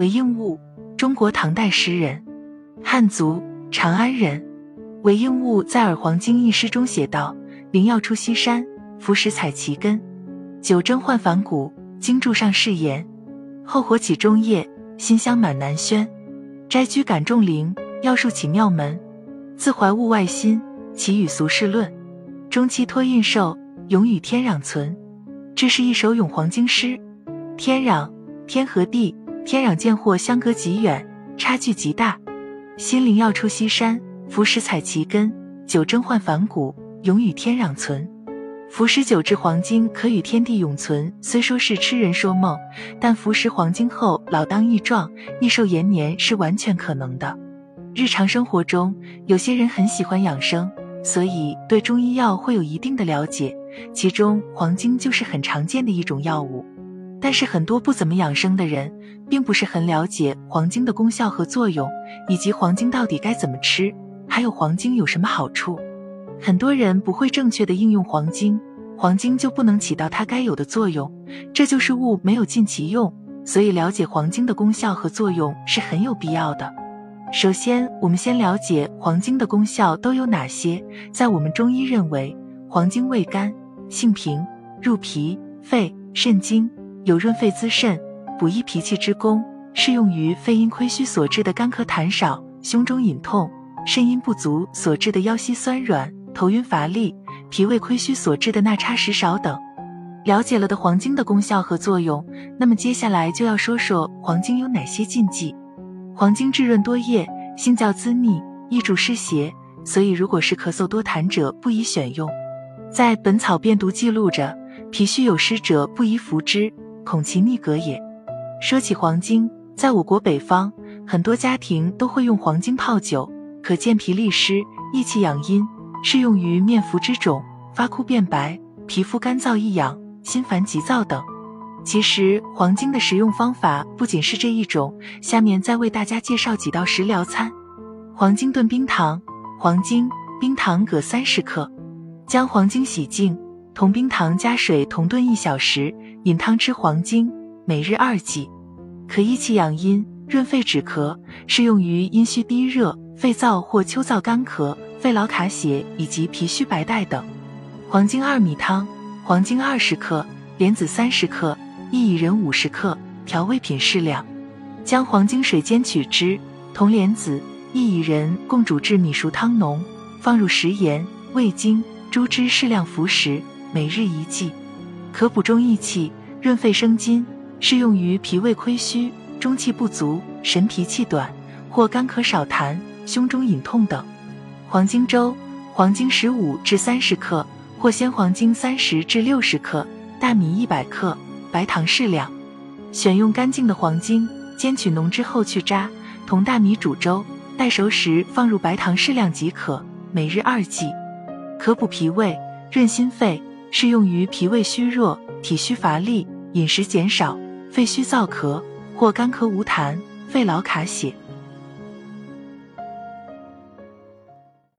韦应物，中国唐代诗人，汉族，长安人。韦应物在《耳黄经》一诗中写道：“灵药出西山，服食采其根。酒蒸换反骨，经注上誓言。后火起中叶，馨香满南轩。斋居感众灵，药树起妙门。自怀物外心，其与俗世论。中期托印寿，永与天壤存。”这是一首咏黄经诗。天壤，天和地，天壤见货相隔极远，差距极大。心灵要出西山，浮石采其根。酒蒸换反骨，永与天壤存。服食酒制黄金，可与天地永存。虽说是痴人说梦，但服食黄金后老当益壮，益寿延年是完全可能的。日常生活中，有些人很喜欢养生，所以对中医药会有一定的了解。其中黄精就是很常见的一种药物，但是很多不怎么养生的人，并不是很了解黄精的功效和作用，以及黄精到底该怎么吃，还有黄精有什么好处。很多人不会正确的应用黄精，黄精就不能起到它该有的作用，这就是物没有尽其用。所以了解黄精的功效和作用是很有必要的。首先，我们先了解黄精的功效都有哪些。在我们中医认为，黄精味甘。性平，入脾、肺、肾经，有润肺滋肾、补益脾气之功，适用于肺阴亏虚所致的干咳痰少、胸中隐痛；肾阴不足所致的腰膝酸软、头晕乏力；脾胃亏虚所致的纳差食少等。了解了的黄精的功效和作用，那么接下来就要说说黄精有哪些禁忌。黄精质润多液，性较滋腻，易助湿邪，所以如果是咳嗽多痰者，不宜选用。在《本草辨读》记录着，脾虚有湿者不宜服之，恐其逆格也。说起黄精，在我国北方，很多家庭都会用黄精泡酒，可健脾利湿、益气养阴，适用于面浮之肿、发枯变白、皮肤干燥易痒、心烦急躁等。其实黄精的食用方法不仅是这一种，下面再为大家介绍几道食疗餐：黄精炖冰糖，黄精、冰糖各三十克。将黄精洗净，同冰糖加水同炖一小时，饮汤吃黄精，每日二剂，可益气养阴、润肺止咳，适用于阴虚低热、肺燥或秋燥干咳、肺痨卡血以及脾虚白带等。黄精二米汤，黄精二十克，莲子三十克，薏苡仁五十克，调味品适量。将黄精水煎取汁，同莲子、薏苡仁共煮至米熟汤浓，放入食盐、味精。猪汁适量服食，每日一剂，可补中益气、润肺生津，适用于脾胃亏虚、中气不足、神疲气短或干咳少痰、胸中隐痛等。黄精粥：黄精十五至三十克，或鲜黄精三十至六十克，大米一百克，白糖适量。选用干净的黄精，煎取浓汁后去渣，同大米煮粥，待熟时放入白糖适量即可，每日二剂。可补脾胃、润心肺，适用于脾胃虚弱、体虚乏力、饮食减少、肺虚燥咳或干咳无痰、肺痨卡血。